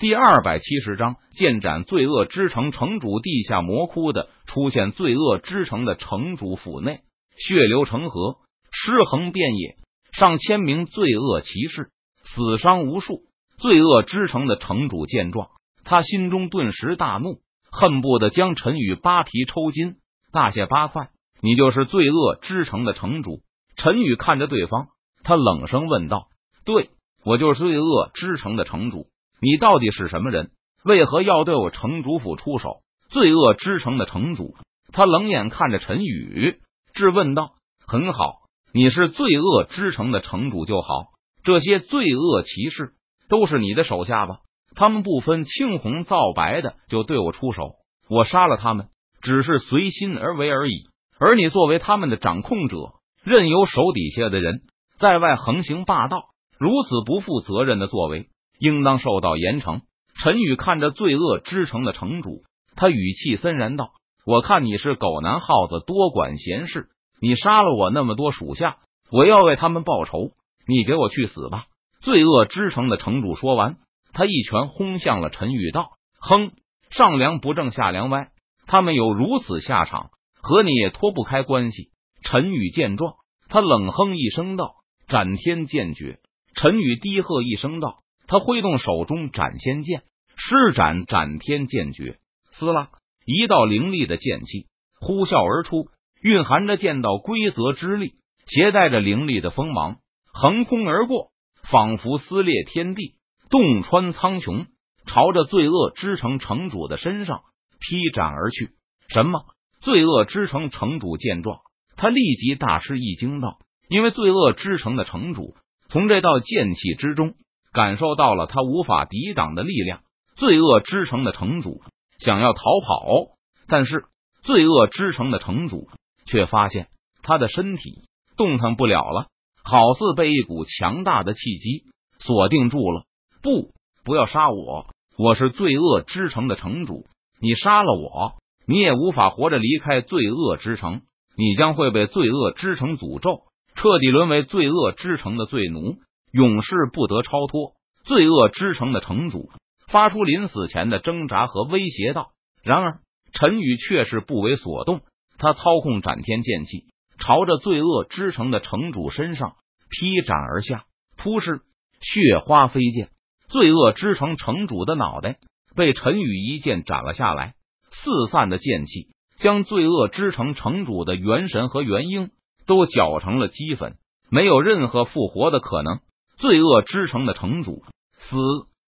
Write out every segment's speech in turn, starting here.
第二百七十章，剑斩罪恶之城城主地下魔窟的出现，罪恶之城的城主府内，血流成河，尸横遍野，上千名罪恶骑士死伤无数。罪恶之城的城主见状，他心中顿时大怒，恨不得将陈宇扒皮抽筋，大卸八块。你就是罪恶之城的城主？陈宇看着对方，他冷声问道：“对，我就是罪恶之城的城主。”你到底是什么人？为何要对我城主府出手？罪恶之城的城主，他冷眼看着陈宇，质问道：“很好，你是罪恶之城的城主就好。这些罪恶骑士都是你的手下吧？他们不分青红皂白的就对我出手，我杀了他们，只是随心而为而已。而你作为他们的掌控者，任由手底下的人在外横行霸道，如此不负责任的作为。”应当受到严惩。陈宇看着罪恶之城的城主，他语气森然道：“我看你是狗男耗子，多管闲事。你杀了我那么多属下，我要为他们报仇。你给我去死吧！”罪恶之城的城主说完，他一拳轰向了陈宇，道：“哼，上梁不正下梁歪，他们有如此下场，和你也脱不开关系。”陈宇见状，他冷哼一声道：“斩天剑诀！”陈宇低喝一声道。他挥动手中斩仙剑，施展斩天剑诀，撕拉一道凌厉的剑气呼啸而出，蕴含着剑道规则之力，携带着凌厉的锋芒，横空而过，仿佛撕裂天地，洞穿苍穹，朝着罪恶之城城主的身上劈斩而去。什么？罪恶之城城主见状，他立即大吃一惊，道：“因为罪恶之城的城主从这道剑气之中。”感受到了他无法抵挡的力量，罪恶之城的城主想要逃跑，但是罪恶之城的城主却发现他的身体动弹不了了，好似被一股强大的气机锁定住了。不，不要杀我！我是罪恶之城的城主，你杀了我，你也无法活着离开罪恶之城，你将会被罪恶之城诅咒，彻底沦为罪恶之城的罪奴。永世不得超脱。罪恶之城的城主发出临死前的挣扎和威胁道。然而陈宇却是不为所动，他操控斩天剑气，朝着罪恶之城的城主身上劈斩而下。突施血花飞溅，罪恶之城城主的脑袋被陈宇一剑斩了下来。四散的剑气将罪恶之城城主的元神和元婴都搅成了齑粉，没有任何复活的可能。罪恶之城的城主死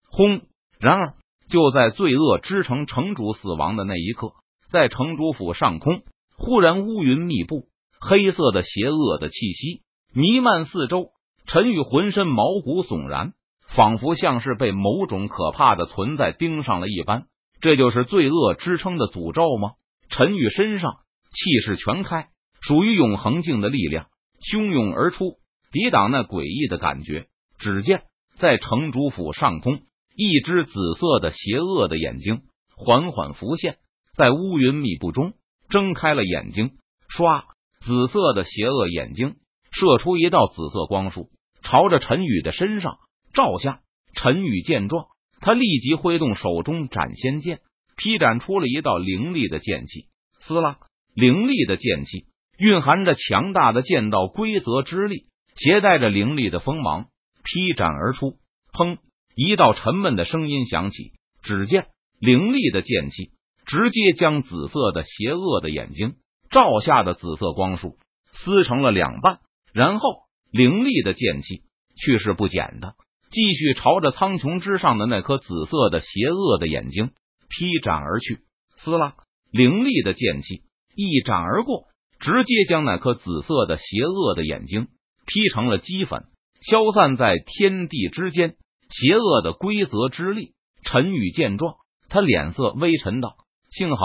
轰！然而就在罪恶之城城主死亡的那一刻，在城主府上空忽然乌云密布，黑色的邪恶的气息弥漫四周。陈宇浑身毛骨悚然，仿佛像是被某种可怕的存在盯上了一般。这就是罪恶之城的诅咒吗？陈宇身上气势全开，属于永恒境的力量汹涌而出，抵挡那诡异的感觉。只见在城主府上空，一只紫色的邪恶的眼睛缓缓浮现，在乌云密布中睁开了眼睛。唰，紫色的邪恶眼睛射出一道紫色光束，朝着陈宇的身上照下。陈宇见状，他立即挥动手中斩仙剑，劈斩出了一道凌厉的剑气。撕拉，凌厉的剑气蕴含着强大的剑道规则之力，携带着凌厉的锋芒。劈斩而出，砰！一道沉闷的声音响起。只见凌厉的剑气直接将紫色的邪恶的眼睛照下的紫色光束撕成了两半，然后凌厉的剑气去势不减的继续朝着苍穹之上的那颗紫色的邪恶的眼睛劈斩而去。撕拉！凌厉的剑气一斩而过，直接将那颗紫色的邪恶的眼睛劈成了齑粉。消散在天地之间，邪恶的规则之力。陈宇见状，他脸色微沉道：“幸好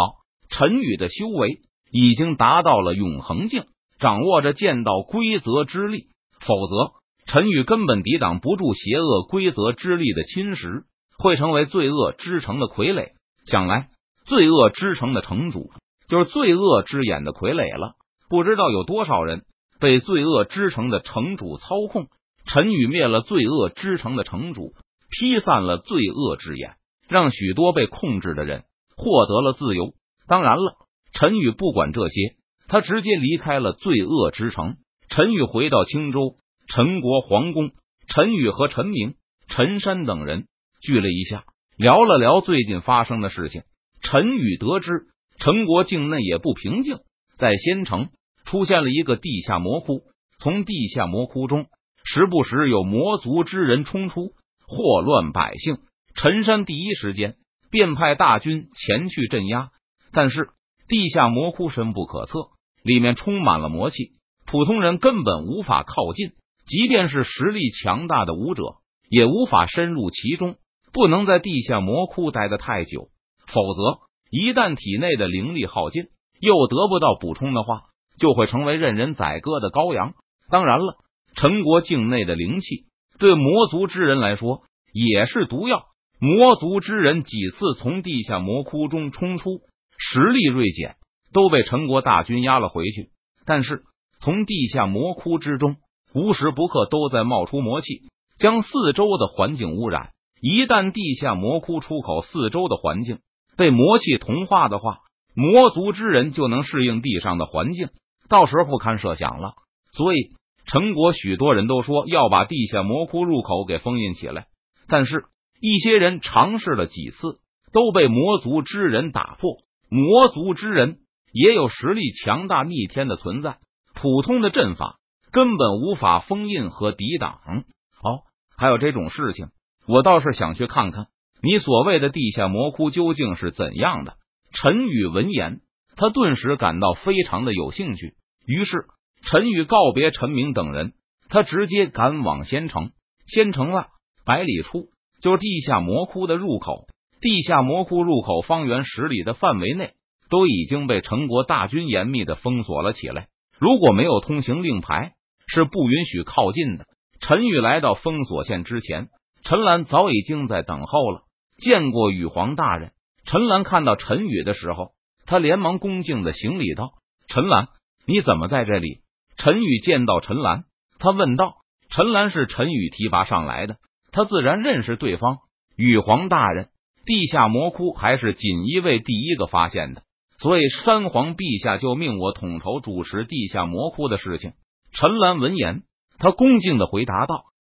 陈宇的修为已经达到了永恒境，掌握着剑道规则之力，否则陈宇根本抵挡不住邪恶规则之力的侵蚀，会成为罪恶之城的傀儡。想来，罪恶之城的城主就是罪恶之眼的傀儡了。不知道有多少人被罪恶之城的城主操控。”陈宇灭了罪恶之城的城主，劈散了罪恶之眼，让许多被控制的人获得了自由。当然了，陈宇不管这些，他直接离开了罪恶之城。陈宇回到青州陈国皇宫，陈宇和陈明、陈山等人聚了一下，聊了聊最近发生的事情。陈宇得知陈国境内也不平静，在仙城出现了一个地下魔窟，从地下魔窟中时不时有魔族之人冲出，祸乱百姓。陈山第一时间便派大军前去镇压。但是地下魔窟深不可测，里面充满了魔气，普通人根本无法靠近。即便是实力强大的武者，也无法深入其中。不能在地下魔窟待得太久，否则一旦体内的灵力耗尽，又得不到补充的话，就会成为任人宰割的羔羊。当然了，陈国境内的灵气对魔族之人来说也是毒药。魔族之人几次从地下魔窟中冲出。实力锐减，都被陈国大军压了回去。但是从地下魔窟之中，无时不刻都在冒出魔气，将四周的环境污染。一旦地下魔窟出口四周的环境被魔气同化的话，魔族之人就能适应地上的环境，到时候不堪设想了。所以陈国许多人都说要把地下魔窟入口给封印起来，但是一些人尝试了几次，都被魔族之人打破。魔族之人也有实力强大逆天的存在，普通的阵法根本无法封印和抵挡。哦，还有这种事情，我倒是想去看看你所谓的地下魔窟究竟是怎样的。陈宇闻言，他顿时感到非常的有兴趣。于是，陈宇告别陈明等人，他直接赶往仙城。仙城外百里处就是地下魔窟的入口。地下魔窟入口方圆十里的范围内都已经被陈国大军严密的封锁了起来。如果没有通行令牌，是不允许靠近的。陈宇来到封锁线之前，陈兰早已经在等候了。见过羽皇大人，陈兰看到陈宇的时候，他连忙恭敬的行礼道：“陈兰，你怎么在这里？”陈宇见到陈兰，他问道：“陈兰是陈宇提拔上来的，他自然认识对方。”羽皇大人。地下魔窟还是锦衣卫第一个发现的，所以山皇陛下就命我统筹主持地下魔窟的事情。陈兰闻言，他恭敬的回答道：“